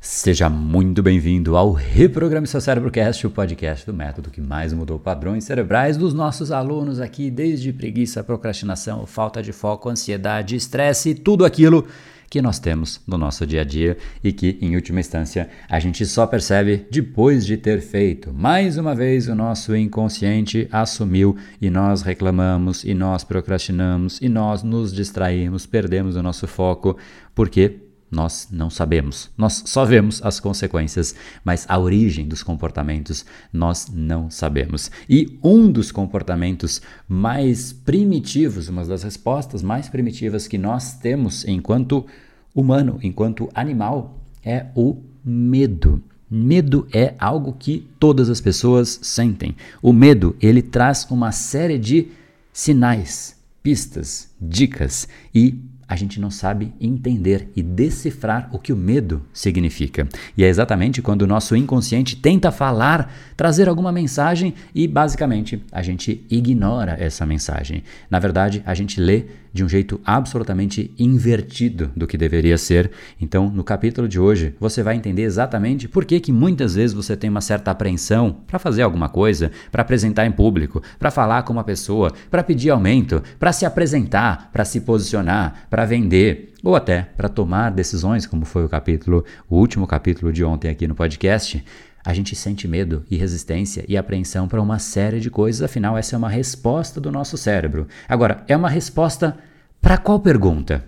Seja muito bem-vindo ao Reprograme Seu Cérebro Cast, o podcast do método que mais mudou padrões cerebrais dos nossos alunos aqui, desde preguiça, procrastinação, falta de foco, ansiedade, estresse tudo aquilo que nós temos no nosso dia a dia e que, em última instância, a gente só percebe depois de ter feito. Mais uma vez, o nosso inconsciente assumiu e nós reclamamos, e nós procrastinamos, e nós nos distraímos, perdemos o nosso foco, porque nós não sabemos. Nós só vemos as consequências, mas a origem dos comportamentos nós não sabemos. E um dos comportamentos mais primitivos, uma das respostas mais primitivas que nós temos enquanto humano, enquanto animal, é o medo. Medo é algo que todas as pessoas sentem. O medo, ele traz uma série de sinais, pistas, dicas e a gente não sabe entender e decifrar o que o medo significa. E é exatamente quando o nosso inconsciente tenta falar, trazer alguma mensagem e basicamente a gente ignora essa mensagem. Na verdade, a gente lê de um jeito absolutamente invertido do que deveria ser. Então, no capítulo de hoje, você vai entender exatamente por que, que muitas vezes você tem uma certa apreensão para fazer alguma coisa, para apresentar em público, para falar com uma pessoa, para pedir aumento, para se apresentar, para se posicionar, para vender ou até para tomar decisões, como foi o capítulo, o último capítulo de ontem aqui no podcast a gente sente medo e resistência e apreensão para uma série de coisas, afinal, essa é uma resposta do nosso cérebro. Agora, é uma resposta para qual pergunta?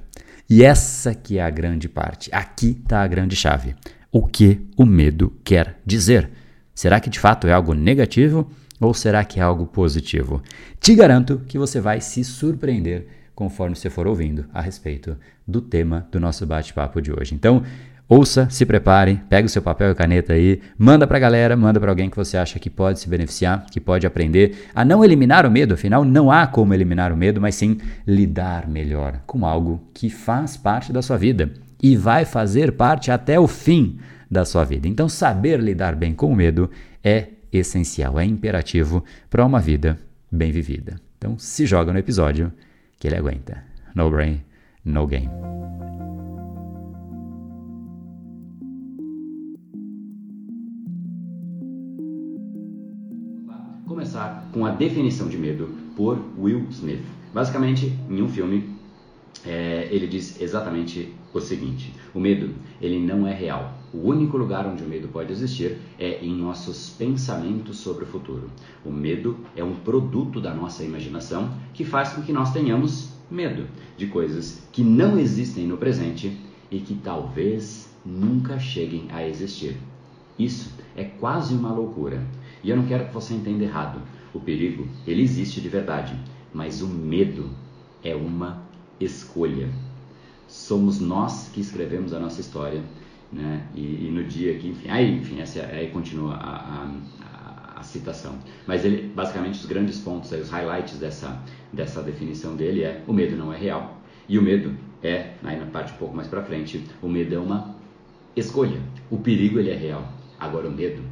E essa que é a grande parte. Aqui está a grande chave. O que o medo quer dizer? Será que de fato é algo negativo ou será que é algo positivo? Te garanto que você vai se surpreender conforme você for ouvindo a respeito do tema do nosso bate-papo de hoje. Então, Ouça, se prepare, pega o seu papel e caneta aí, manda para a galera, manda para alguém que você acha que pode se beneficiar, que pode aprender a não eliminar o medo, afinal não há como eliminar o medo, mas sim lidar melhor com algo que faz parte da sua vida e vai fazer parte até o fim da sua vida. Então saber lidar bem com o medo é essencial, é imperativo para uma vida bem vivida. Então se joga no episódio que ele aguenta. No brain, no game. Começar com a definição de medo por Will Smith. Basicamente, em um filme, é, ele diz exatamente o seguinte: o medo ele não é real. O único lugar onde o medo pode existir é em nossos pensamentos sobre o futuro. O medo é um produto da nossa imaginação que faz com que nós tenhamos medo de coisas que não existem no presente e que talvez nunca cheguem a existir. Isso é quase uma loucura. E eu não quero que você entenda errado. O perigo, ele existe de verdade, mas o medo é uma escolha. Somos nós que escrevemos a nossa história, né? E, e no dia que, enfim, aí, enfim, essa, aí continua a, a, a, a, citação. Mas ele, basicamente, os grandes pontos, aí, os highlights dessa, dessa definição dele é: o medo não é real e o medo é, aí na parte um pouco mais para frente, o medo é uma escolha. O perigo ele é real. Agora o medo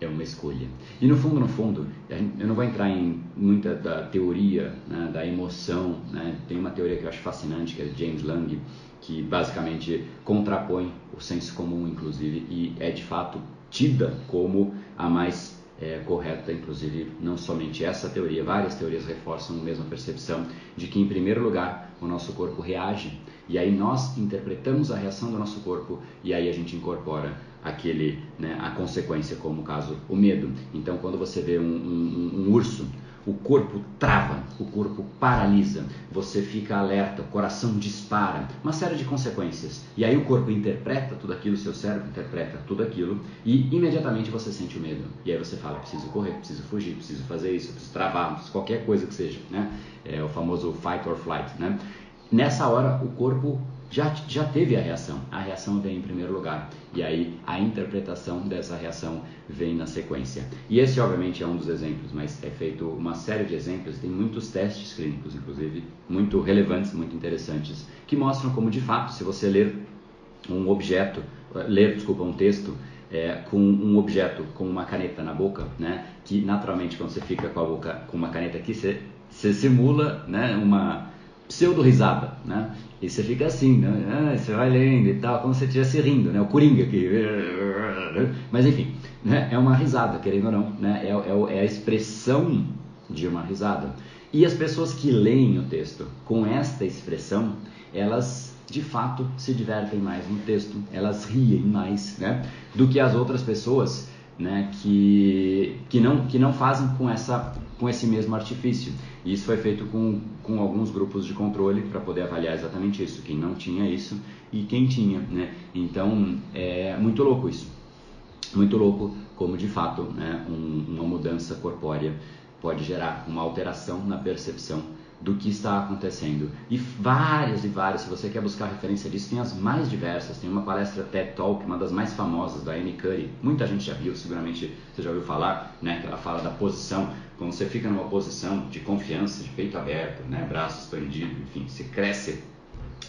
é uma escolha. E no fundo, no fundo, eu não vou entrar em muita da teoria né, da emoção. Né? Tem uma teoria que eu acho fascinante, que é de James Lang, que basicamente contrapõe o senso comum, inclusive, e é de fato tida como a mais é, correta, inclusive, não somente essa teoria, várias teorias reforçam a mesma percepção de que, em primeiro lugar, o nosso corpo reage e aí nós interpretamos a reação do nosso corpo e aí a gente incorpora aquele, né, a consequência, como o caso, o medo. Então, quando você vê um, um, um urso, o corpo trava, o corpo paralisa, você fica alerta, o coração dispara, uma série de consequências. E aí o corpo interpreta tudo aquilo, o seu cérebro interpreta tudo aquilo e imediatamente você sente o medo. E aí você fala, preciso correr, preciso fugir, preciso fazer isso, preciso travar, preciso qualquer coisa que seja, né? É o famoso fight or flight, né? Nessa hora o corpo já, já teve a reação. A reação vem em primeiro lugar. E aí a interpretação dessa reação vem na sequência. E esse, obviamente, é um dos exemplos, mas é feito uma série de exemplos. Tem muitos testes clínicos, inclusive, muito relevantes, muito interessantes, que mostram como, de fato, se você ler um objeto, ler, desculpa, um texto é, com um objeto com uma caneta na boca, né, que naturalmente quando você fica com a boca com uma caneta aqui, você, você simula né, uma pseudo risada, né? E você fica assim, né? Ah, você vai lendo e tal, como se estivesse rindo, né? O Coringa aqui. Mas enfim, né? é uma risada, querendo ou não, né? É, é, é a expressão de uma risada. E as pessoas que leem o texto com esta expressão, elas de fato se divertem mais no texto, elas riem mais, né? Do que as outras pessoas, né? Que, que, não, que não fazem com, essa, com esse mesmo artifício. E isso foi feito com, com alguns grupos de controle para poder avaliar exatamente isso, quem não tinha isso e quem tinha, né? Então é muito louco isso, muito louco como de fato né, um, uma mudança corpórea pode gerar uma alteração na percepção do que está acontecendo. E várias e várias, se você quer buscar referência disso, tem as mais diversas. Tem uma palestra TED Talk, uma das mais famosas, da Amy Curry. Muita gente já viu, seguramente você já ouviu falar, né? Que ela fala da posição. Quando você fica numa posição de confiança, de peito aberto, né? Braço expandido, enfim, você cresce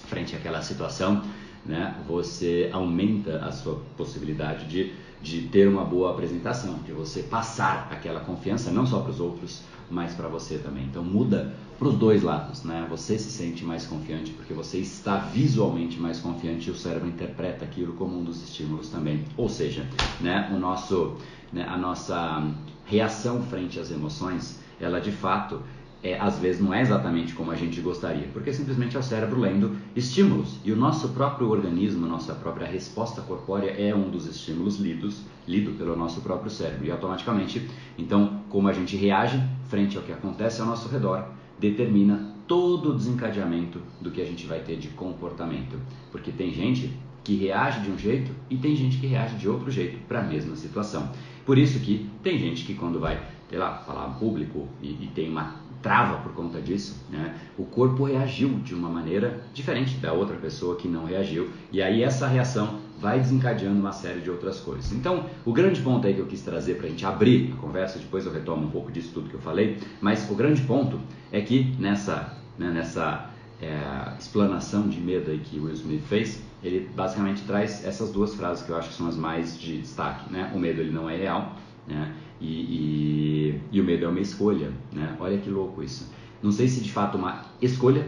frente àquela situação, né? Você aumenta a sua possibilidade de de ter uma boa apresentação, de você passar aquela confiança não só para os outros, mas para você também. Então muda para os dois lados, né? Você se sente mais confiante porque você está visualmente mais confiante e o cérebro interpreta aquilo como um dos estímulos também. Ou seja, né, o nosso, né, a nossa reação frente às emoções, ela de fato é, às vezes não é exatamente como a gente gostaria, porque simplesmente é o cérebro lendo estímulos. E o nosso próprio organismo, nossa própria resposta corpórea é um dos estímulos lidos, lido pelo nosso próprio cérebro. E automaticamente, então, como a gente reage frente ao que acontece ao nosso redor, determina todo o desencadeamento do que a gente vai ter de comportamento. Porque tem gente que reage de um jeito e tem gente que reage de outro jeito para a mesma situação. Por isso que tem gente que quando vai, sei lá, falar público e, e tem uma trava por conta disso, né? o corpo reagiu de uma maneira diferente da outra pessoa que não reagiu, e aí essa reação vai desencadeando uma série de outras coisas. Então, o grande ponto aí que eu quis trazer para a gente abrir a conversa, depois eu retomo um pouco disso tudo que eu falei, mas o grande ponto é que nessa, né, nessa é, explanação de medo aí que Will Smith fez, ele basicamente traz essas duas frases que eu acho que são as mais de destaque. Né? O medo ele não é real, né? E, e, e, o medo é uma escolha, né? Olha que louco isso. Não sei se de fato uma escolha,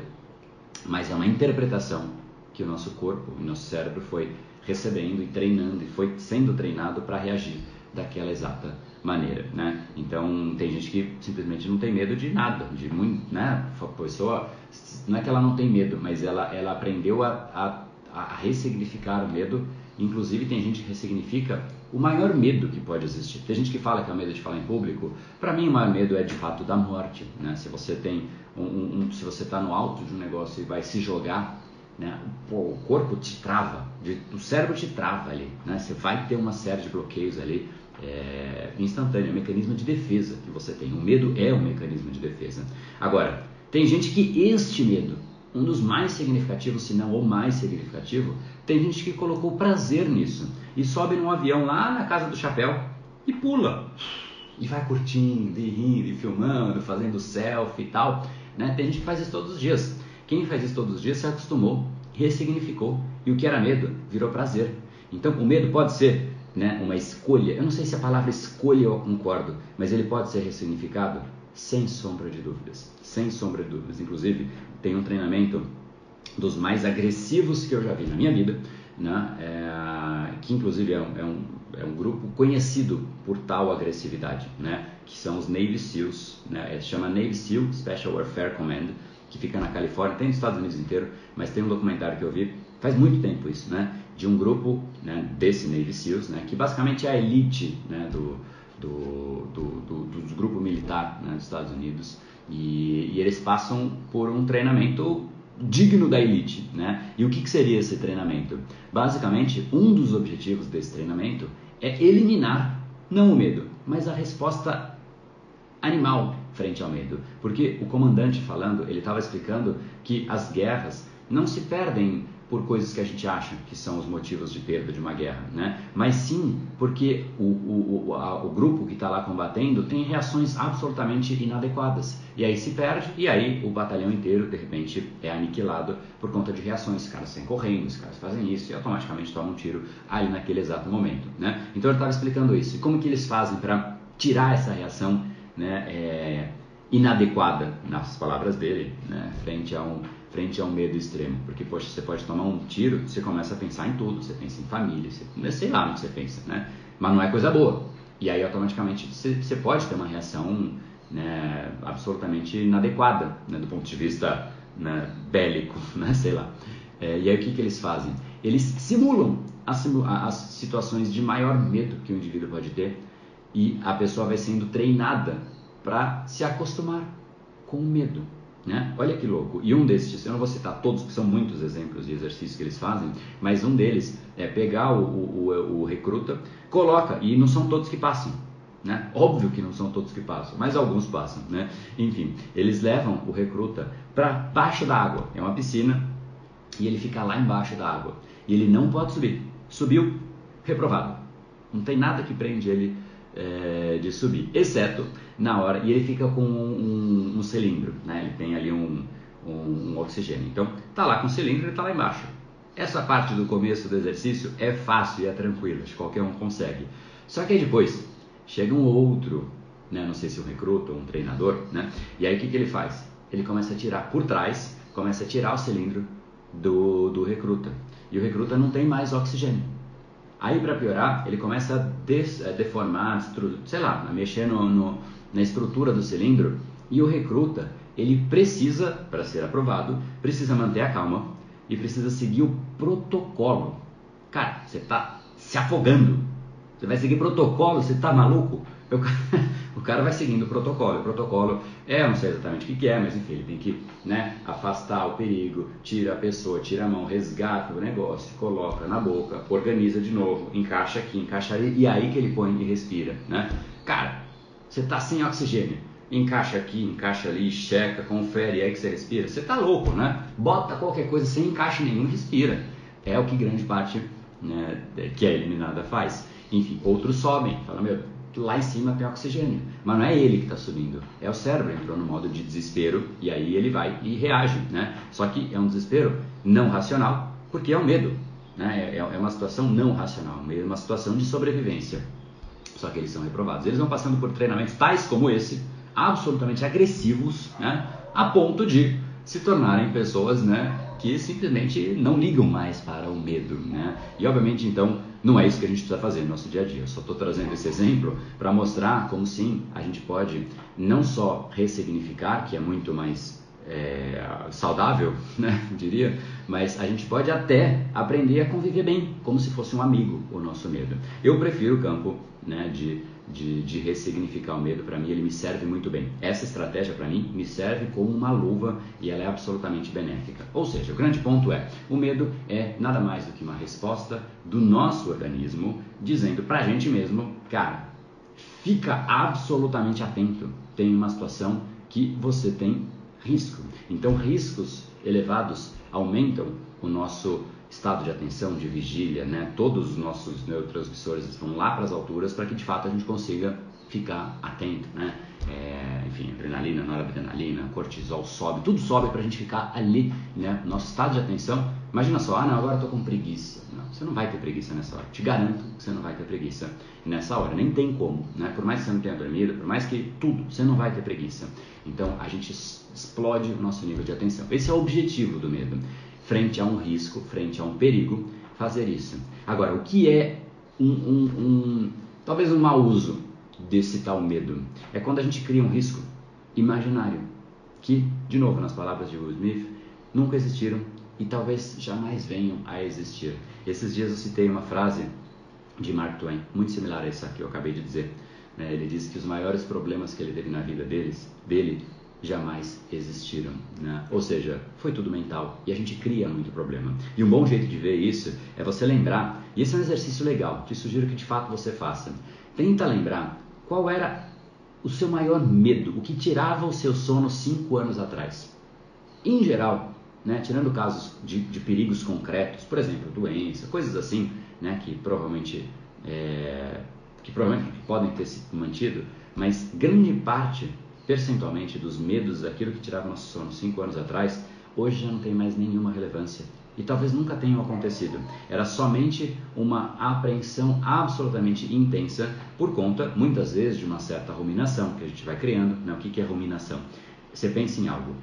mas é uma interpretação que o nosso corpo e nosso cérebro foi recebendo e treinando e foi sendo treinado para reagir daquela exata maneira, né? Então tem gente que simplesmente não tem medo de nada, de muito, né? A pessoa não é que ela não tem medo, mas ela ela aprendeu a, a, a ressignificar o medo. Inclusive tem gente que ressignifica o maior medo que pode existir. Tem gente que fala que é o medo de falar em público. Para mim, o maior medo é de fato da morte. Né? Se você tem um, um, se você está no alto de um negócio e vai se jogar, né? O corpo te trava, de, o cérebro te trava ali. Né? Você vai ter uma série de bloqueios ali é, instantâneo, é um mecanismo de defesa que você tem. O medo é um mecanismo de defesa. Agora, tem gente que este medo um dos mais significativos, se não o mais significativo, tem gente que colocou prazer nisso e sobe num avião lá na casa do chapéu e pula. E vai curtindo, e rindo, e filmando, fazendo selfie e tal. Né? Tem gente que faz isso todos os dias. Quem faz isso todos os dias se acostumou, ressignificou. E o que era medo virou prazer. Então o medo pode ser né, uma escolha. Eu não sei se a palavra escolha eu concordo, mas ele pode ser ressignificado sem sombra de dúvidas. Sem sombra de dúvidas. Inclusive, tem um treinamento dos mais agressivos que eu já vi na minha vida, né? É, que inclusive é um, é, um, é um, grupo conhecido por tal agressividade, né? que são os Navy SEALs, né? É, chama Navy SEAL Special Warfare Command, que fica na Califórnia, tem nos Estados Unidos inteiro, mas tem um documentário que eu vi faz muito tempo isso, né? de um grupo né, desse Navy SEALs, né? que basicamente é a elite né, do, do, do, do, do grupo militar né, dos Estados Unidos, e, e, eles passam por um treinamento digno da elite, né? E o que, que seria esse treinamento? Basicamente, um dos objetivos desse treinamento é eliminar não o medo, mas a resposta animal frente ao medo. Porque o comandante falando, ele estava explicando que as guerras não se perdem por coisas que a gente acha que são os motivos de perda de uma guerra, né? mas sim porque o, o, o, a, o grupo que está lá combatendo tem reações absolutamente inadequadas. E aí se perde, e aí o batalhão inteiro, de repente, é aniquilado por conta de reações. Os caras saem correndo, os caras fazem isso e automaticamente tomam um tiro ali naquele exato momento. Né? Então ele estava explicando isso. E como que eles fazem para tirar essa reação né, é, inadequada, nas palavras dele, né, frente a um frente a um medo extremo. Porque, poxa, você pode tomar um tiro, você começa a pensar em tudo, você pensa em família, você, sei lá no que você pensa, né? Mas não é coisa boa. E aí, automaticamente, você, você pode ter uma reação né, absolutamente inadequada, né, do ponto de vista né, bélico, né, sei lá. É, e aí, o que, que eles fazem? Eles simulam as, as situações de maior medo que o indivíduo pode ter e a pessoa vai sendo treinada para se acostumar com o medo. Né? Olha que louco. E um desses, eu não vou citar todos, que são muitos exemplos de exercícios que eles fazem, mas um deles é pegar o, o, o recruta, coloca, e não são todos que passam. Né? Óbvio que não são todos que passam, mas alguns passam. Né? Enfim, eles levam o recruta para baixo da água. É uma piscina e ele fica lá embaixo da água. E ele não pode subir. Subiu, reprovado. Não tem nada que prende ele é, de subir, exceto na hora, e ele fica com um, um, um cilindro, né? ele tem ali um, um, oxigênio. Então, tá lá com o cilindro e está lá embaixo. Essa parte do começo do exercício é fácil e é tranquila, qualquer um consegue. Só que aí depois chega um outro, né? não sei se um recruta ou um treinador, né? e aí o que, que ele faz? Ele começa a tirar por trás, começa a tirar o cilindro do, do recruta. E o recruta não tem mais oxigênio. Aí, para piorar, ele começa a a deformar, sei lá, a mexer no, no, na estrutura do cilindro e o recruta, ele precisa, para ser aprovado, precisa manter a calma e precisa seguir o protocolo. Cara, você está se afogando. Você vai seguir protocolo, você está maluco? Eu, o cara vai seguindo o protocolo. O protocolo é, eu não sei exatamente o que, é, mas enfim, ele tem que né, afastar o perigo, tira a pessoa, tira a mão, resgata o negócio, coloca na boca, organiza de novo, encaixa aqui, encaixa ali, e aí que ele põe e respira. Né? Cara, você está sem oxigênio. Encaixa aqui, encaixa ali, checa, confere, aí que você respira. Você está louco, né? Bota qualquer coisa sem encaixe nenhum, respira. É o que grande parte né, que é eliminada faz. Enfim, outros sobem, fala, meu, lá em cima tem oxigênio. Mas não é ele que está subindo, é o cérebro entrou no modo de desespero e aí ele vai e reage, né? Só que é um desespero não racional, porque é um medo, né? É, é uma situação não racional, é uma situação de sobrevivência. Só que eles são reprovados. Eles vão passando por treinamentos tais como esse, absolutamente agressivos, né? A ponto de se tornarem pessoas, né? Que simplesmente não ligam mais para o medo, né? E obviamente então não é isso que a gente precisa fazer no nosso dia a dia. Eu só estou trazendo esse exemplo para mostrar como sim a gente pode não só ressignificar, que é muito mais é, saudável, né, diria, mas a gente pode até aprender a conviver bem, como se fosse um amigo o nosso medo. Eu prefiro o campo né, de de, de ressignificar o medo, para mim ele me serve muito bem. Essa estratégia para mim me serve como uma luva e ela é absolutamente benéfica. Ou seja, o grande ponto é, o medo é nada mais do que uma resposta do nosso organismo dizendo para a gente mesmo, cara, fica absolutamente atento. Tem uma situação que você tem risco. Então, riscos elevados aumentam o nosso estado de atenção, de vigília, né? Todos os nossos neurotransmissores estão lá para as alturas para que de fato a gente consiga ficar atento, né? É, enfim, adrenalina, noradrenalina, cortisol sobe, tudo sobe para a gente ficar ali, né? Nosso estado de atenção. Imagina só, ah, não, agora tô com preguiça. Não, você não vai ter preguiça nessa hora. Te garanto que você não vai ter preguiça nessa hora. Nem tem como, né? Por mais que você não tenha dormido, por mais que tudo, você não vai ter preguiça. Então a gente explode o nosso nível de atenção. Esse é o objetivo do medo frente a um risco, frente a um perigo, fazer isso. Agora, o que é um, um, um talvez um mau uso desse tal medo? É quando a gente cria um risco imaginário, que, de novo, nas palavras de Will Smith, nunca existiram e talvez jamais venham a existir. Esses dias eu citei uma frase de Mark Twain, muito similar a essa que eu acabei de dizer. Né? Ele disse que os maiores problemas que ele teve na vida deles, dele jamais existiram. Né? Ou seja, foi tudo mental e a gente cria muito problema. E um bom jeito de ver isso é você lembrar, e esse é um exercício legal, te sugiro que de fato você faça. Tenta lembrar qual era o seu maior medo, o que tirava o seu sono cinco anos atrás. Em geral, né, tirando casos de, de, perigos concretos, por exemplo, doença, coisas assim, né, que provavelmente é, que provavelmente podem ter se mantido, mas grande parte percentualmente dos medos daquilo que tirava nosso sono cinco anos atrás, hoje já não tem mais nenhuma relevância. E talvez nunca tenham acontecido. Era somente uma apreensão absolutamente intensa por conta, muitas vezes, de uma certa ruminação que a gente vai criando. Né? O que é ruminação? Você pensa em algo,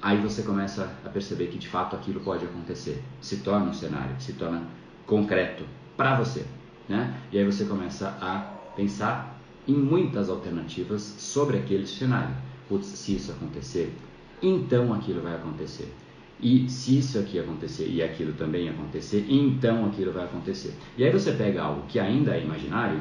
aí você começa a perceber que de fato aquilo pode acontecer, se torna um cenário, se torna concreto para você, né? E aí você começa a pensar em muitas alternativas sobre aquele cenário. Putz, se isso acontecer, então aquilo vai acontecer. E se isso aqui acontecer e aquilo também acontecer, então aquilo vai acontecer. E aí você pega algo que ainda é imaginário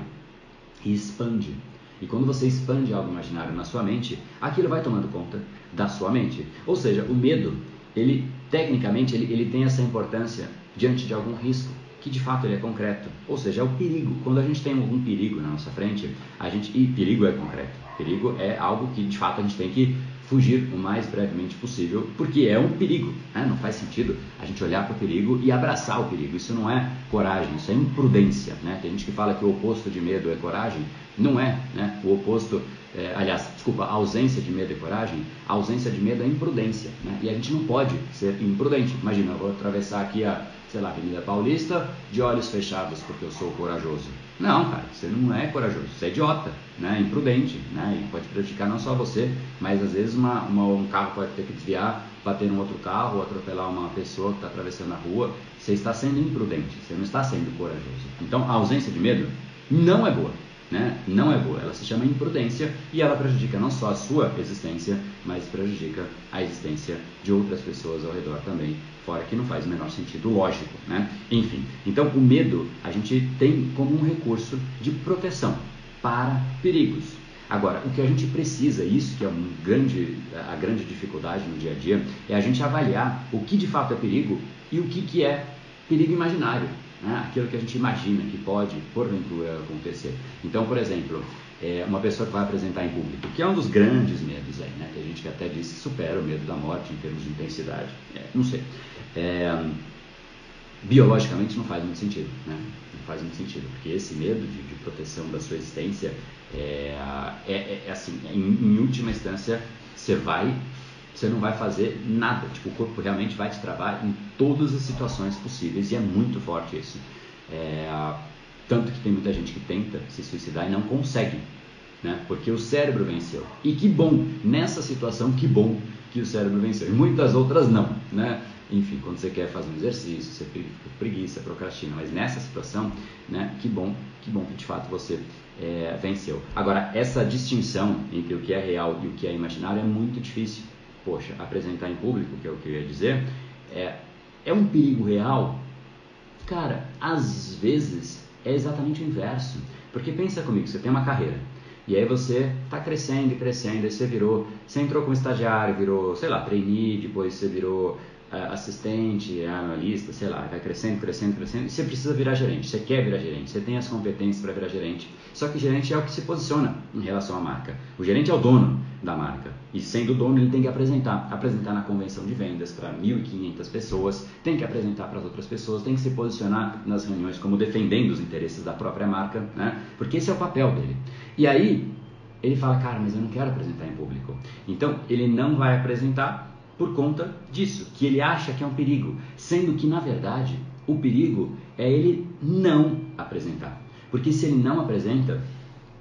e expande. E quando você expande algo imaginário na sua mente, aquilo vai tomando conta da sua mente. Ou seja, o medo, ele tecnicamente ele, ele tem essa importância diante de algum risco que de fato ele é concreto. Ou seja, é o perigo. Quando a gente tem algum perigo na nossa frente, a gente e perigo é concreto. Perigo é algo que de fato a gente tem que fugir o mais brevemente possível, porque é um perigo. Né? Não faz sentido a gente olhar para o perigo e abraçar o perigo. Isso não é coragem, isso é imprudência. Né? Tem gente que fala que o oposto de medo é coragem. Não é. Né? O oposto, é, aliás, desculpa, a ausência de medo é coragem. A ausência de medo é imprudência. Né? E a gente não pode ser imprudente. Imagina, eu vou atravessar aqui a sei lá, Avenida Paulista, de olhos fechados porque eu sou corajoso. Não, cara, você não é corajoso, você é idiota, né? imprudente, né? e pode prejudicar não só você, mas às vezes uma, uma, um carro pode ter que desviar, bater num outro carro, ou atropelar uma pessoa que está atravessando a rua. Você está sendo imprudente, você não está sendo corajoso. Então a ausência de medo não é boa né, não é boa. Ela se chama imprudência e ela prejudica não só a sua existência, mas prejudica a existência de outras pessoas ao redor também. Fora que não faz o menor sentido lógico, né? Enfim, então o medo a gente tem como um recurso de proteção para perigos. Agora, o que a gente precisa, isso que é um grande, a grande dificuldade no dia a dia, é a gente avaliar o que de fato é perigo e o que, que é perigo imaginário né? aquilo que a gente imagina que pode, porventura, acontecer. Então, por exemplo, é uma pessoa que vai apresentar em público, que é um dos grandes medos aí, né? Tem gente que até diz que supera o medo da morte em termos de intensidade. É, não sei. É, biologicamente não faz muito sentido, né? Não faz muito sentido, porque esse medo de, de proteção da sua existência é, é, é assim, em, em última instância, você vai você não vai fazer nada. Tipo, o corpo realmente vai te travar em todas as situações possíveis e é muito forte isso. É, tanto que tem muita gente que tenta se suicidar e não consegue, né? Porque o cérebro venceu. E que bom, nessa situação, que bom que o cérebro venceu. E muitas outras não, né? Enfim, quando você quer fazer um exercício, você fica preguiça, procrastina. Mas nessa situação, né? Que bom, que bom que de fato você é, venceu. Agora, essa distinção entre o que é real e o que é imaginário é muito difícil poxa, apresentar em público, que é o que eu ia dizer, é, é um perigo real? Cara, às vezes é exatamente o inverso. Porque pensa comigo, você tem uma carreira. E aí você está crescendo e crescendo, aí você virou, você entrou como estagiário, virou, sei lá, trainee, depois você virou assistente, analista, sei lá, vai crescendo, crescendo, crescendo, e você precisa virar gerente, você quer virar gerente, você tem as competências para virar gerente. Só que gerente é o que se posiciona em relação à marca. O gerente é o dono da marca. E sendo dono, ele tem que apresentar, apresentar na convenção de vendas para 1.500 pessoas, tem que apresentar para as outras pessoas, tem que se posicionar nas reuniões como defendendo os interesses da própria marca, né? Porque esse é o papel dele. E aí ele fala, cara, mas eu não quero apresentar em público. Então ele não vai apresentar por conta disso, que ele acha que é um perigo, sendo que na verdade o perigo é ele não apresentar. Porque se ele não apresenta,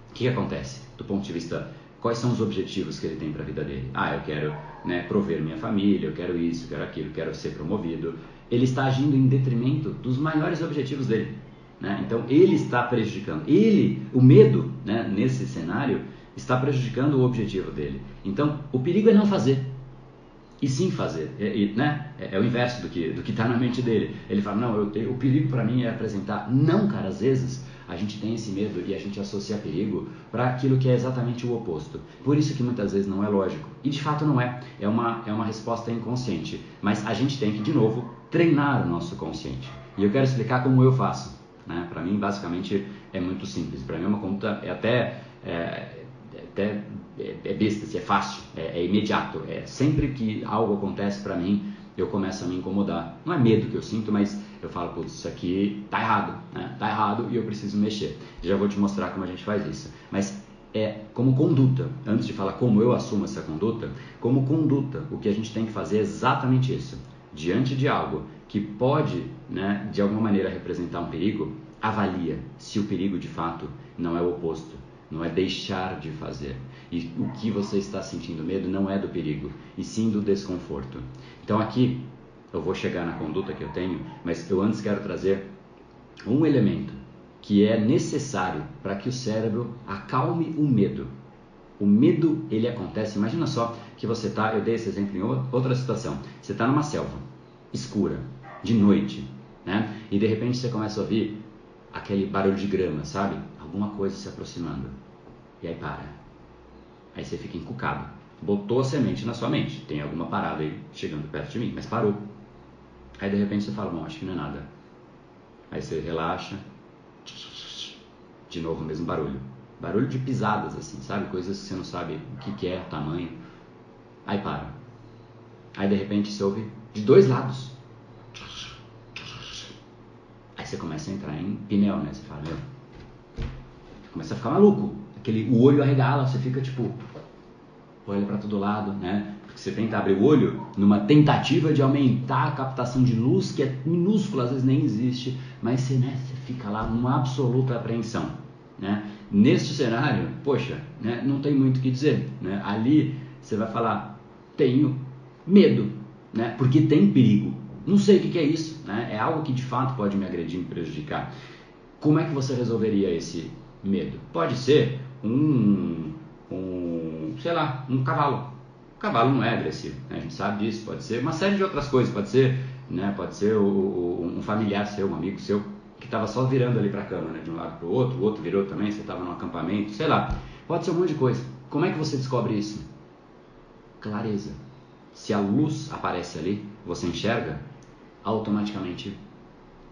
o que, acontece do ponto de vista quais são os objetivos que ele tem para a vida dele? Ah, eu quero né, prover minha família, eu quero isso, eu quero aquilo, eu quero ser promovido. Ele está agindo em detrimento dos maiores objetivos dele. Né? Então ele está prejudicando. Ele, o medo, né, nesse cenário, está prejudicando o objetivo dele. Então o perigo é não fazer e sim fazer, é, né? É, é, o inverso do que do que está na mente dele. Ele fala não, eu, o perigo para mim é apresentar. Não, cara, às vezes a gente tem esse medo e a gente associa perigo para aquilo que é exatamente o oposto. Por isso que muitas vezes não é lógico. E de fato não é. É uma é uma resposta inconsciente. Mas a gente tem que de novo treinar o nosso consciente. E eu quero explicar como eu faço. Né? Para mim, basicamente, é muito simples. Para mim, é uma conta é até é, até é, é besta, é fácil, é, é, imediato. É sempre que algo acontece para mim, eu começo a me incomodar. Não é medo que eu sinto, mas eu falo, putz, isso aqui tá errado, né? Tá errado e eu preciso mexer. Já vou te mostrar como a gente faz isso. Mas é como conduta, antes de falar como eu assumo essa conduta, como conduta, o que a gente tem que fazer é exatamente isso. Diante de algo que pode, né, de alguma maneira representar um perigo, avalia se o perigo de fato não é o oposto não é deixar de fazer. E o que você está sentindo medo não é do perigo, e sim do desconforto. Então aqui eu vou chegar na conduta que eu tenho, mas eu antes quero trazer um elemento que é necessário para que o cérebro acalme o medo. O medo ele acontece, imagina só que você está, eu dei esse exemplo em outra situação, você está numa selva escura, de noite, né? E de repente você começa a ouvir aquele barulho de grama, sabe? Alguma coisa se aproximando. E aí para. Aí você fica encucado. Botou a semente na sua mente. Tem alguma parada aí chegando perto de mim, mas parou. Aí de repente você fala, bom, acho que não é nada. Aí você relaxa. De novo o mesmo barulho. Barulho de pisadas, assim, sabe? Coisas que você não sabe o que, que é, tamanho. Aí para. Aí de repente você ouve de dois lados. Aí você começa a entrar em pneu, né? Você fala, meu. Começa a ficar maluco. Aquele, o olho arregala, você fica tipo. Olha para todo lado, né? Porque você tenta abrir o olho numa tentativa de aumentar a captação de luz, que é minúscula, às vezes nem existe, mas você, né, você fica lá numa absoluta apreensão. Né? Neste cenário, poxa, né, não tem muito o que dizer. Né? Ali você vai falar, tenho medo, né? porque tem perigo. Não sei o que, que é isso, né? é algo que de fato pode me agredir, me prejudicar. Como é que você resolveria esse medo? Pode ser um, um sei lá, um cavalo. O cavalo não é agressivo, né? a gente sabe disso. Pode ser uma série de outras coisas, pode ser, né? pode ser o, o, um familiar seu, um amigo seu, que estava só virando ali para a cama, né? de um lado para o outro, o outro virou também, você estava num acampamento, sei lá. Pode ser um monte de coisa. Como é que você descobre isso? Clareza. Se a luz aparece ali, você enxerga, automaticamente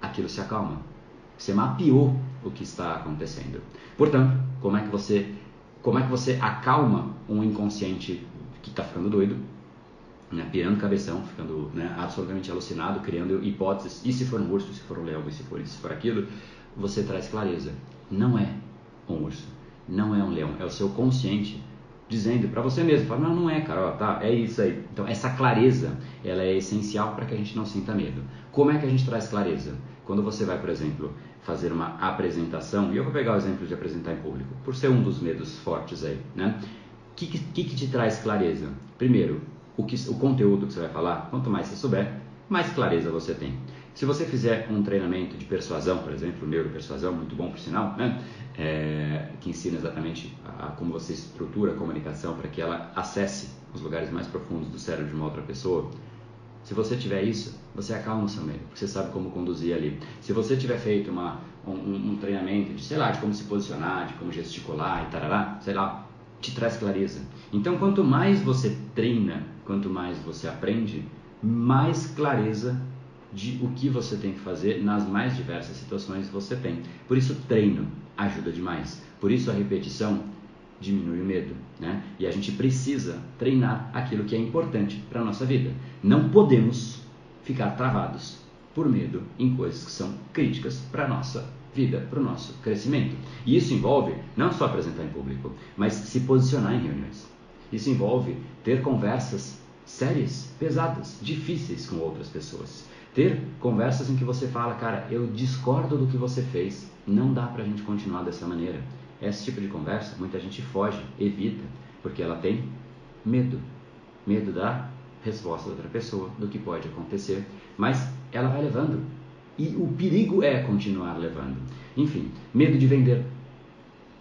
aquilo se acalma. Você mapeou o que está acontecendo. Portanto, como é que você, como é que você acalma um inconsciente que está ficando doido, né, pirando cabeção, ficando né, absolutamente alucinado, criando hipóteses, e se for um urso, se for um leão, e se for isso, se for aquilo, você traz clareza. Não é um urso, não é um leão, é o seu consciente dizendo para você mesmo, fala, não, não é, cara, ó, tá, é isso aí. Então, essa clareza, ela é essencial para que a gente não sinta medo. Como é que a gente traz clareza? Quando você vai, por exemplo, fazer uma apresentação, e eu vou pegar o exemplo de apresentar em público, por ser um dos medos fortes aí, né? O que, que, que te traz clareza? Primeiro, o, que, o conteúdo que você vai falar, quanto mais você souber, mais clareza você tem. Se você fizer um treinamento de persuasão, por exemplo, neuropersuasão, muito bom por sinal, né? É, que ensina exatamente a, a, como você estrutura a comunicação para que ela acesse os lugares mais profundos do cérebro de uma outra pessoa. Se você tiver isso, você acalma o seu medo, porque você sabe como conduzir ali. Se você tiver feito uma, um, um, treinamento de, sei lá, de como se posicionar, de como gesticular e tarará, sei lá, te traz clareza. Então, quanto mais você treina, quanto mais você aprende, mais clareza de o que você tem que fazer nas mais diversas situações você tem. Por isso, treino ajuda demais. Por isso, a repetição diminui o medo, né? E a gente precisa treinar aquilo que é importante para a nossa vida. Não podemos ficar travados por medo em coisas que são críticas para a nossa vida, para o nosso crescimento. E isso envolve não só apresentar em público, mas se posicionar em reuniões. Isso envolve ter conversas sérias, pesadas, difíceis com outras pessoas. Ter conversas em que você fala, cara, eu discordo do que você fez, não dá para a gente continuar dessa maneira. Esse tipo de conversa, muita gente foge, evita, porque ela tem medo. Medo da resposta da outra pessoa, do que pode acontecer. Mas ela vai levando. E o perigo é continuar levando. Enfim, medo de vender.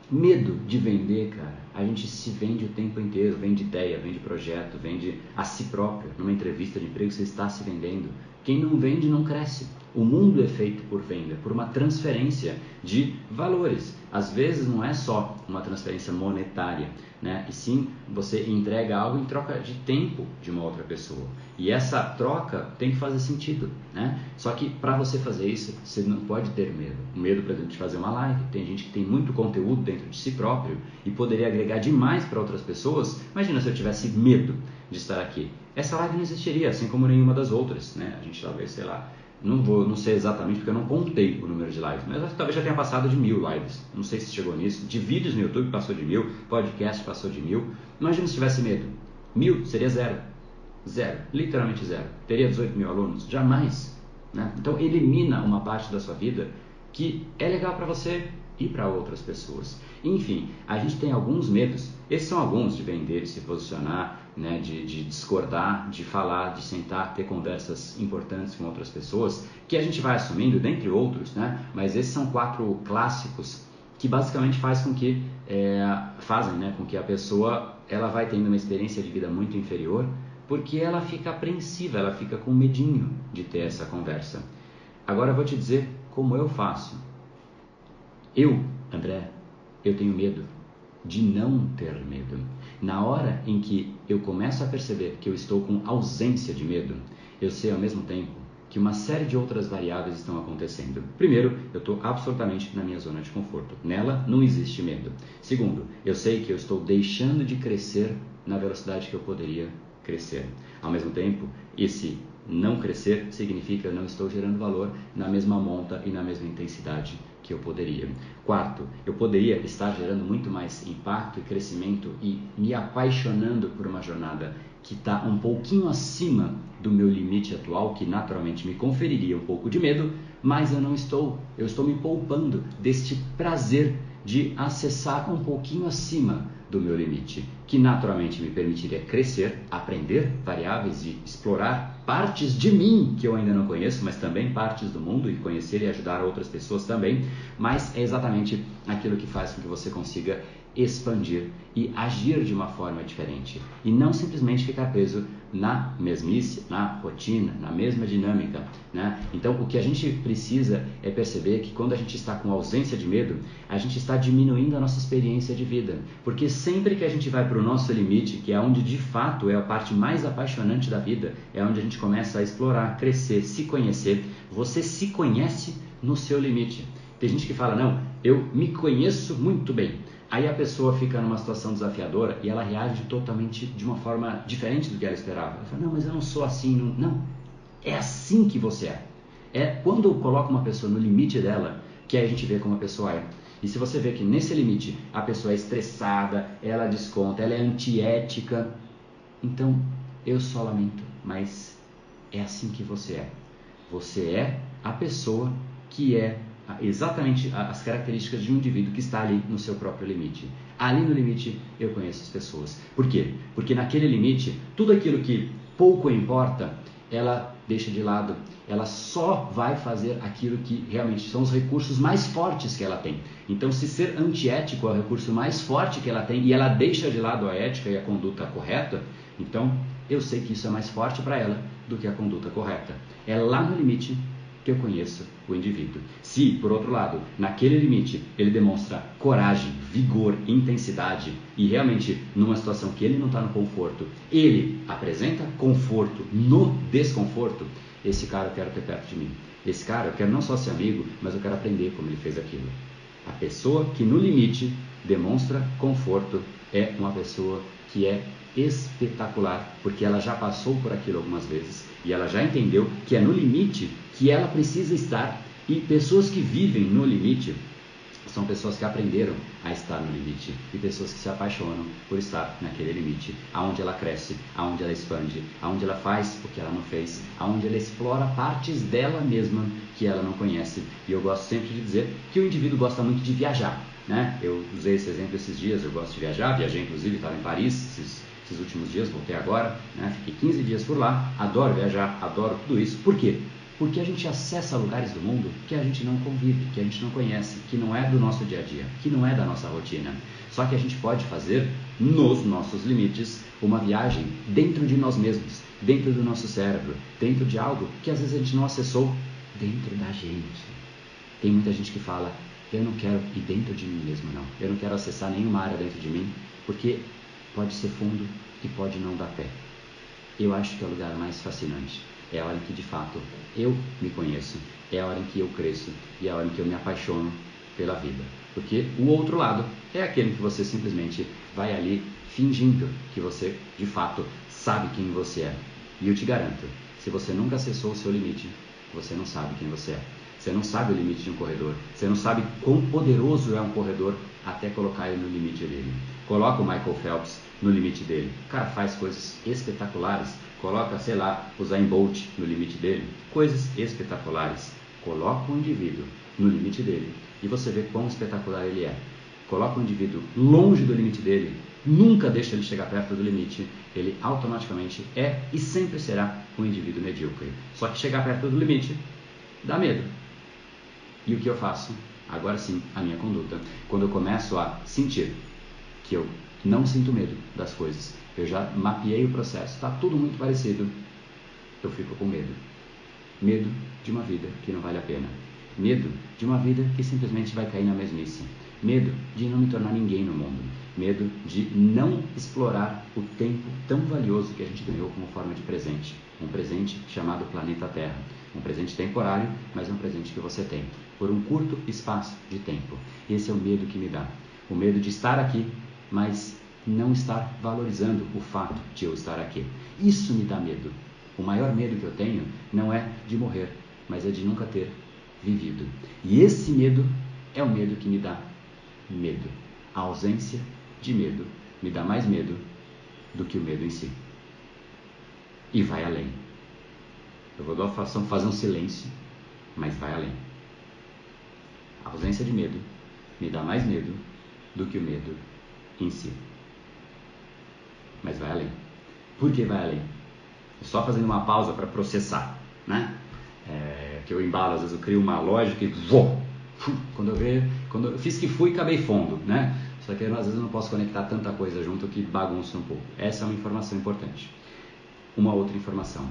Medo de vender, cara. A gente se vende o tempo inteiro, vende ideia, vende projeto, vende a si próprio. Numa entrevista de emprego, você está se vendendo. Quem não vende não cresce. O mundo é feito por venda, por uma transferência de valores. Às vezes não é só uma transferência monetária, né? E sim você entrega algo em troca de tempo de uma outra pessoa. E essa troca tem que fazer sentido, né? Só que para você fazer isso, você não pode ter medo. O medo, por exemplo, de fazer uma live. Tem gente que tem muito conteúdo dentro de si próprio e poderia agregar demais para outras pessoas. Imagina se eu tivesse medo de estar aqui. Essa live não existiria, assim como nenhuma das outras, né? A gente talvez, sei lá, não vou, não sei exatamente porque eu não contei o número de lives, mas talvez já tenha passado de mil lives. Não sei se chegou nisso. De vídeos no YouTube passou de mil, podcast passou de mil. Imagina se tivesse medo. Mil seria zero. Zero, literalmente zero. Teria 18 mil alunos? Jamais. Né? Então elimina uma parte da sua vida que é legal para você, e para outras pessoas. Enfim, a gente tem alguns medos, esses são alguns de vender, de se posicionar, né, de, de, discordar, de falar, de sentar, ter conversas importantes com outras pessoas, que a gente vai assumindo, dentre outros, né, mas esses são quatro clássicos que basicamente faz com que, é, fazem né, com que a pessoa ela vai tendo uma experiência de vida muito inferior, porque ela fica apreensiva, ela fica com medinho de ter essa conversa. Agora eu vou te dizer como eu faço. Eu, André, eu tenho medo de não ter medo. Na hora em que eu começo a perceber que eu estou com ausência de medo, eu sei ao mesmo tempo que uma série de outras variáveis estão acontecendo. Primeiro, eu estou absolutamente na minha zona de conforto. Nela não existe medo. Segundo, eu sei que eu estou deixando de crescer na velocidade que eu poderia crescer. Ao mesmo tempo, esse não crescer significa eu não estou gerando valor na mesma monta e na mesma intensidade que eu poderia. Quarto, eu poderia estar gerando muito mais impacto e crescimento e me apaixonando por uma jornada que está um pouquinho acima do meu limite atual, que naturalmente me conferiria um pouco de medo, mas eu não estou. Eu estou me poupando deste prazer de acessar um pouquinho acima do meu limite, que naturalmente me permitiria crescer, aprender variáveis e explorar partes de mim que eu ainda não conheço, mas também partes do mundo e conhecer e ajudar outras pessoas também. Mas é exatamente aquilo que faz com que você consiga expandir e agir de uma forma diferente e não simplesmente ficar preso na mesmice, na rotina, na mesma dinâmica, né? Então, o que a gente precisa é perceber que quando a gente está com ausência de medo, a gente está diminuindo a nossa experiência de vida, porque sempre que a gente vai para o nosso limite, que é onde de fato é a parte mais apaixonante da vida, é onde a gente começa a explorar, crescer, se conhecer. Você se conhece no seu limite. Tem gente que fala: "Não, eu me conheço muito bem". Aí a pessoa fica numa situação desafiadora e ela reage totalmente de uma forma diferente do que ela esperava. Ela fala, não, mas eu não sou assim. Não, não. é assim que você é. É quando eu coloco uma pessoa no limite dela que a gente vê como a pessoa é. E se você vê que nesse limite a pessoa é estressada, ela desconta, ela é antiética, então eu só lamento, mas é assim que você é. Você é a pessoa que é exatamente as características de um indivíduo que está ali no seu próprio limite. Ali no limite eu conheço as pessoas. Por quê? Porque naquele limite, tudo aquilo que pouco importa, ela deixa de lado. Ela só vai fazer aquilo que realmente são os recursos mais fortes que ela tem. Então, se ser antiético é o recurso mais forte que ela tem e ela deixa de lado a ética e a conduta correta, então eu sei que isso é mais forte para ela do que a conduta correta. É lá no limite que eu conheço o indivíduo. Se, por outro lado, naquele limite ele demonstra coragem, vigor, intensidade e realmente numa situação que ele não está no conforto, ele apresenta conforto no desconforto, esse cara eu quero ter perto de mim. Esse cara eu quero não só ser amigo, mas eu quero aprender como ele fez aquilo. A pessoa que no limite demonstra conforto é uma pessoa que é espetacular, porque ela já passou por aquilo algumas vezes e ela já entendeu que é no limite que ela precisa estar. E pessoas que vivem no limite são pessoas que aprenderam a estar no limite e pessoas que se apaixonam por estar naquele limite, aonde ela cresce, aonde ela expande, aonde ela faz o que ela não fez, aonde ela explora partes dela mesma que ela não conhece. E eu gosto sempre de dizer que o indivíduo gosta muito de viajar. Né? Eu usei esse exemplo esses dias, eu gosto de viajar, viajei inclusive, estava em Paris esses esses últimos dias, voltei agora, né? fiquei 15 dias por lá, adoro viajar, adoro tudo isso. Por quê? Porque a gente acessa lugares do mundo que a gente não convive, que a gente não conhece, que não é do nosso dia a dia, que não é da nossa rotina. Só que a gente pode fazer, nos nossos limites, uma viagem dentro de nós mesmos, dentro do nosso cérebro, dentro de algo que às vezes a gente não acessou dentro da gente. Tem muita gente que fala, eu não quero ir dentro de mim mesmo, não. Eu não quero acessar nenhuma área dentro de mim, porque pode ser fundo e pode não dar pé. Eu acho que é o lugar mais fascinante. É a hora em que de fato eu me conheço, é a hora em que eu cresço e é a hora em que eu me apaixono pela vida. Porque o outro lado é aquele que você simplesmente vai ali fingindo que você de fato sabe quem você é. E eu te garanto, se você nunca acessou o seu limite, você não sabe quem você é. Você não sabe o limite de um corredor. Você não sabe quão poderoso é um corredor até colocar ele no limite dele. Coloca o Michael Phelps no limite dele. O cara faz coisas espetaculares. Coloca, sei lá, o Zayn Bolt no limite dele. Coisas espetaculares. Coloca o indivíduo no limite dele e você vê quão espetacular ele é. Coloca o indivíduo longe do limite dele, nunca deixa ele chegar perto do limite, ele automaticamente é e sempre será um indivíduo medíocre. Só que chegar perto do limite dá medo. E o que eu faço? Agora sim, a minha conduta. Quando eu começo a sentir que eu não sinto medo das coisas, eu já mapeei o processo, está tudo muito parecido, eu fico com medo. Medo de uma vida que não vale a pena. Medo de uma vida que simplesmente vai cair na mesmice. Medo de não me tornar ninguém no mundo. Medo de não explorar o tempo tão valioso que a gente ganhou como forma de presente. Um presente chamado planeta Terra. Um presente temporário, mas é um presente que você tem por um curto espaço de tempo. Esse é o medo que me dá. O medo de estar aqui, mas não estar valorizando o fato de eu estar aqui. Isso me dá medo. O maior medo que eu tenho não é de morrer, mas é de nunca ter vivido. E esse medo é o medo que me dá medo. A ausência de medo me dá mais medo do que o medo em si. E vai além. Eu vou fazer um silêncio, mas vai além. A ausência de medo me dá mais medo do que o medo em si. Mas vai além. Por que vai além? Só fazendo uma pausa para processar, né? É, que eu embalo, às vezes eu crio uma lógica e vou. Quando eu vejo, quando eu fiz que fui, acabei fundo, né? Só que às vezes eu não posso conectar tanta coisa junto que bagunça um pouco. Essa é uma informação importante. Uma outra informação.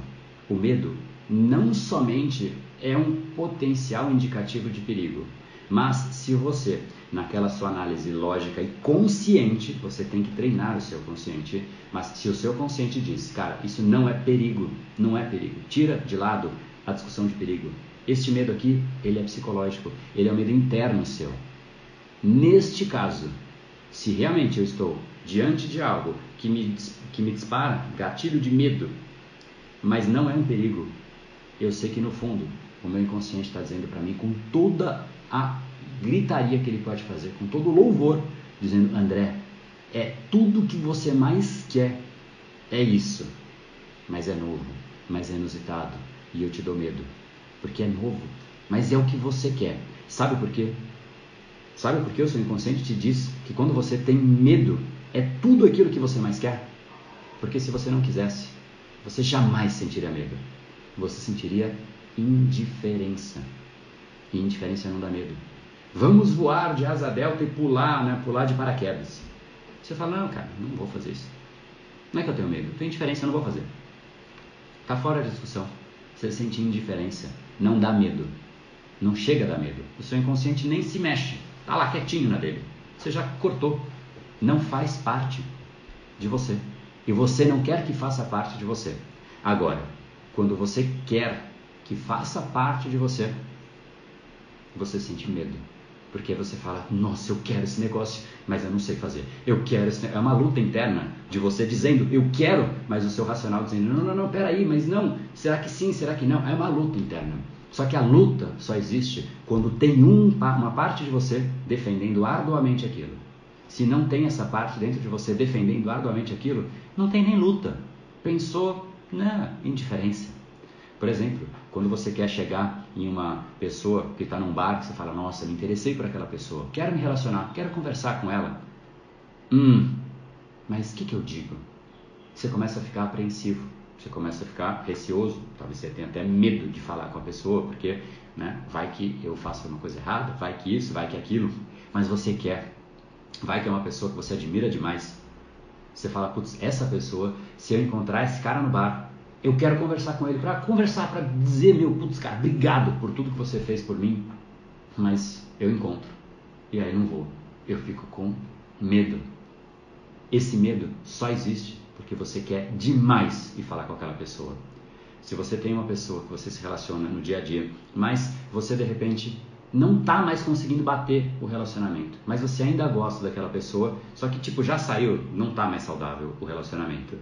O medo não somente é um potencial indicativo de perigo, mas se você, naquela sua análise lógica e consciente, você tem que treinar o seu consciente, mas se o seu consciente diz, cara, isso não é perigo, não é perigo, tira de lado a discussão de perigo. Este medo aqui, ele é psicológico, ele é um medo interno seu. Neste caso, se realmente eu estou diante de algo que me, que me dispara gatilho de medo, mas não é um perigo, eu sei que no fundo o meu inconsciente está dizendo para mim com toda a gritaria que ele pode fazer, com todo louvor, dizendo: André, é tudo que você mais quer, é isso, mas é novo, mas é inusitado, e eu te dou medo, porque é novo, mas é o que você quer. Sabe por quê? Sabe por que o seu inconsciente te diz que quando você tem medo, é tudo aquilo que você mais quer? Porque se você não quisesse, você jamais sentiria medo. Você sentiria indiferença. E indiferença não dá medo. Vamos voar de asa delta e pular, né? Pular de paraquedas. Você fala, não, cara, não vou fazer isso. Não é que eu tenho medo, eu tenho indiferença, eu não vou fazer. Tá fora de discussão. Você sente indiferença, não dá medo. Não chega a dar medo. O seu inconsciente nem se mexe. Tá lá quietinho na dele. Você já cortou. Não faz parte de você. E você não quer que faça parte de você. Agora, quando você quer que faça parte de você, você sente medo. Porque você fala, nossa, eu quero esse negócio, mas eu não sei fazer. Eu quero esse É uma luta interna de você dizendo, eu quero, mas o seu racional dizendo, não, não, não, peraí, mas não. Será que sim, será que não? É uma luta interna. Só que a luta só existe quando tem um, uma parte de você defendendo arduamente aquilo. Se não tem essa parte dentro de você defendendo arduamente aquilo, não tem nem luta. Pensou, na indiferença. Por exemplo, quando você quer chegar em uma pessoa que está num bar, você fala, nossa, me interessei por aquela pessoa, quero me relacionar, quero conversar com ela. Hum, mas o que, que eu digo? Você começa a ficar apreensivo, você começa a ficar receoso, talvez você tenha até medo de falar com a pessoa, porque né, vai que eu faço alguma coisa errada, vai que isso, vai que aquilo, mas você quer. Vai que é uma pessoa que você admira demais. Você fala, putz, essa pessoa, se eu encontrar esse cara no bar, eu quero conversar com ele para conversar, para dizer, meu, putz, cara, obrigado por tudo que você fez por mim, mas eu encontro e aí não vou. Eu fico com medo. Esse medo só existe porque você quer demais ir falar com aquela pessoa. Se você tem uma pessoa que você se relaciona no dia a dia, mas você de repente não está mais conseguindo bater o relacionamento, mas você ainda gosta daquela pessoa, só que tipo já saiu, não está mais saudável o relacionamento.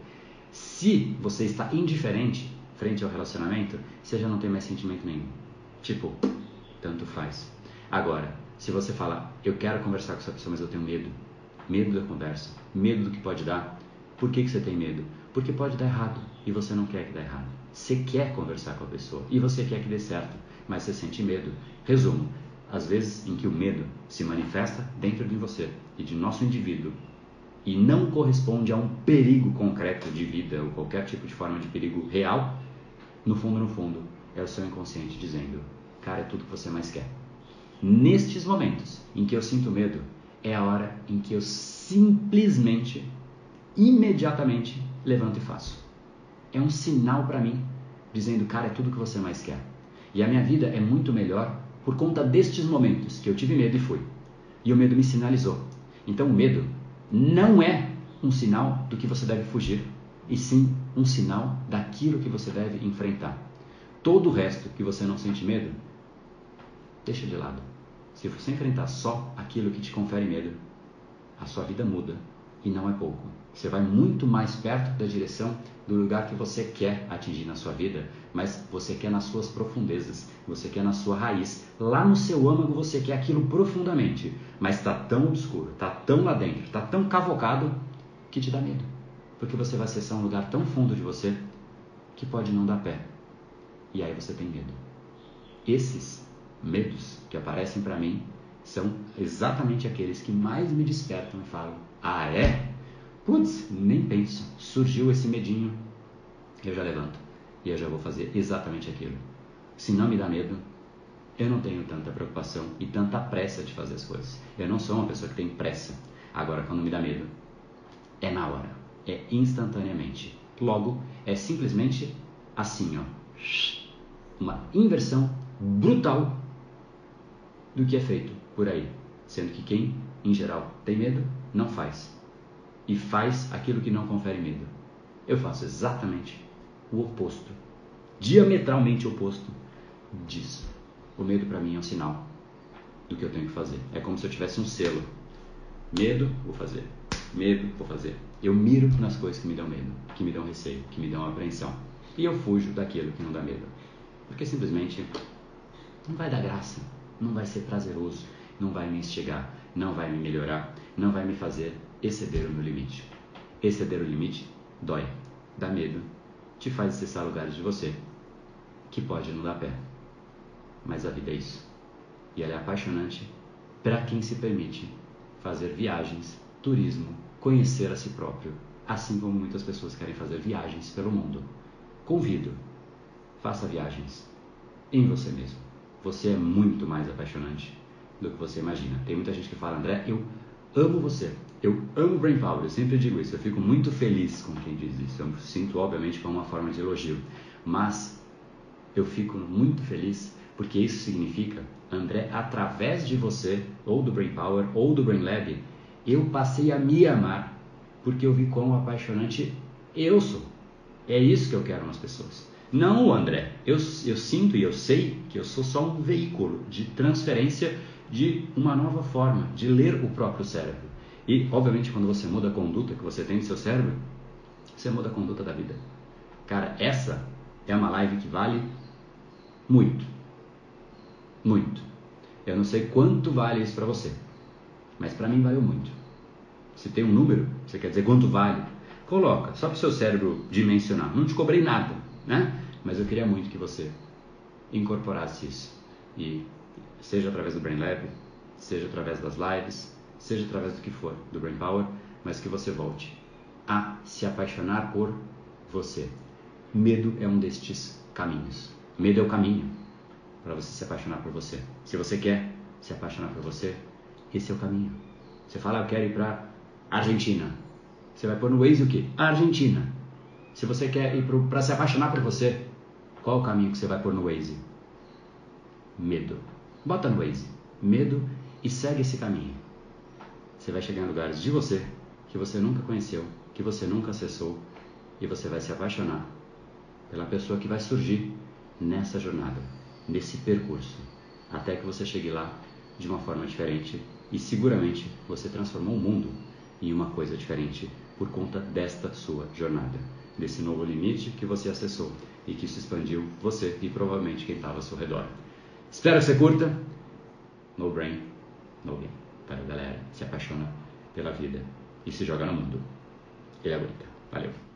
Se você está indiferente frente ao relacionamento, você já não tem mais sentimento nenhum. Tipo, tanto faz. Agora, se você fala, eu quero conversar com essa pessoa, mas eu tenho medo, medo da conversa, medo do que pode dar, por que, que você tem medo? Porque pode dar errado e você não quer que dê errado. Você quer conversar com a pessoa e você quer que dê certo, mas você sente medo. Resumo: as vezes em que o medo se manifesta dentro de você e de nosso indivíduo e não corresponde a um perigo concreto de vida ou qualquer tipo de forma de perigo real, no fundo, no fundo, é o seu inconsciente dizendo: Cara, é tudo que você mais quer. Nestes momentos em que eu sinto medo, é a hora em que eu simplesmente, imediatamente, levanto e faço. É um sinal para mim dizendo: Cara, é tudo que você mais quer. E a minha vida é muito melhor por conta destes momentos que eu tive medo e fui. E o medo me sinalizou. Então o medo não é um sinal do que você deve fugir, e sim um sinal daquilo que você deve enfrentar. Todo o resto que você não sente medo, deixa de lado. Se você enfrentar só aquilo que te confere medo, a sua vida muda e não é pouco. Você vai muito mais perto da direção do lugar que você quer atingir na sua vida, mas você quer nas suas profundezas, você quer na sua raiz. Lá no seu âmago você quer aquilo profundamente, mas está tão obscuro, está tão lá dentro, está tão cavocado que te dá medo. Porque você vai acessar um lugar tão fundo de você que pode não dar pé e aí você tem medo. Esses medos que aparecem para mim são exatamente aqueles que mais me despertam e falam: Ah, é? Putz, nem penso. Surgiu esse medinho, eu já levanto e eu já vou fazer exatamente aquilo. Se não me dá medo, eu não tenho tanta preocupação e tanta pressa de fazer as coisas. Eu não sou uma pessoa que tem pressa. Agora, quando me dá medo, é na hora, é instantaneamente. Logo, é simplesmente assim, ó uma inversão brutal do que é feito por aí. Sendo que quem, em geral, tem medo, não faz. E faz aquilo que não confere medo. Eu faço exatamente o oposto, diametralmente oposto disso. O medo para mim é um sinal do que eu tenho que fazer. É como se eu tivesse um selo. Medo, vou fazer. Medo, vou fazer. Eu miro nas coisas que me dão medo, que me dão receio, que me dão apreensão. E eu fujo daquilo que não dá medo. Porque simplesmente não vai dar graça, não vai ser prazeroso, não vai me instigar, não vai me melhorar, não vai me fazer exceder o meu limite. Exceder o limite dói, dá medo, te faz acessar lugares de você que pode não dar pé. Mas a vida é isso. E ela é apaixonante para quem se permite fazer viagens, turismo, conhecer a si próprio, assim como muitas pessoas querem fazer viagens pelo mundo. Convido Faça viagens em você mesmo. Você é muito mais apaixonante do que você imagina. Tem muita gente que fala, André, eu amo você. Eu amo Brain Power. Eu sempre digo isso. Eu fico muito feliz com quem diz isso. Eu sinto, obviamente, como uma forma de elogio. Mas eu fico muito feliz porque isso significa, André, através de você, ou do Brain Power, ou do Brain Lab, eu passei a me amar porque eu vi quão apaixonante eu sou. É isso que eu quero nas pessoas. Não, André, eu, eu sinto e eu sei que eu sou só um veículo de transferência de uma nova forma de ler o próprio cérebro. E, obviamente, quando você muda a conduta que você tem no seu cérebro, você muda a conduta da vida. Cara, essa é uma live que vale muito. Muito. Eu não sei quanto vale isso para você, mas para mim valeu muito. Se tem um número, você quer dizer quanto vale, coloca, só para o seu cérebro dimensionar. Não te cobrei nada, né? Mas eu queria muito que você incorporasse isso. E seja através do Brain Lab, seja através das lives, seja através do que for, do Brain Power, mas que você volte a se apaixonar por você. Medo é um destes caminhos. Medo é o caminho para você se apaixonar por você. Se você quer se apaixonar por você, esse é o caminho. Você fala, eu quero ir para Argentina. Você vai pôr no Waze o quê? Argentina. Se você quer ir para se apaixonar por você, qual o caminho que você vai pôr no Waze? Medo. Bota no Waze. Medo e segue esse caminho. Você vai chegar em lugares de você que você nunca conheceu, que você nunca acessou e você vai se apaixonar pela pessoa que vai surgir nessa jornada, nesse percurso, até que você chegue lá de uma forma diferente e seguramente você transformou o mundo em uma coisa diferente por conta desta sua jornada, desse novo limite que você acessou e que isso expandiu você e provavelmente quem estava ao seu redor. Espero que você curta. No brain, no game. Para a galera se apaixona pela vida e se joga no mundo. Ele aguenta. Valeu.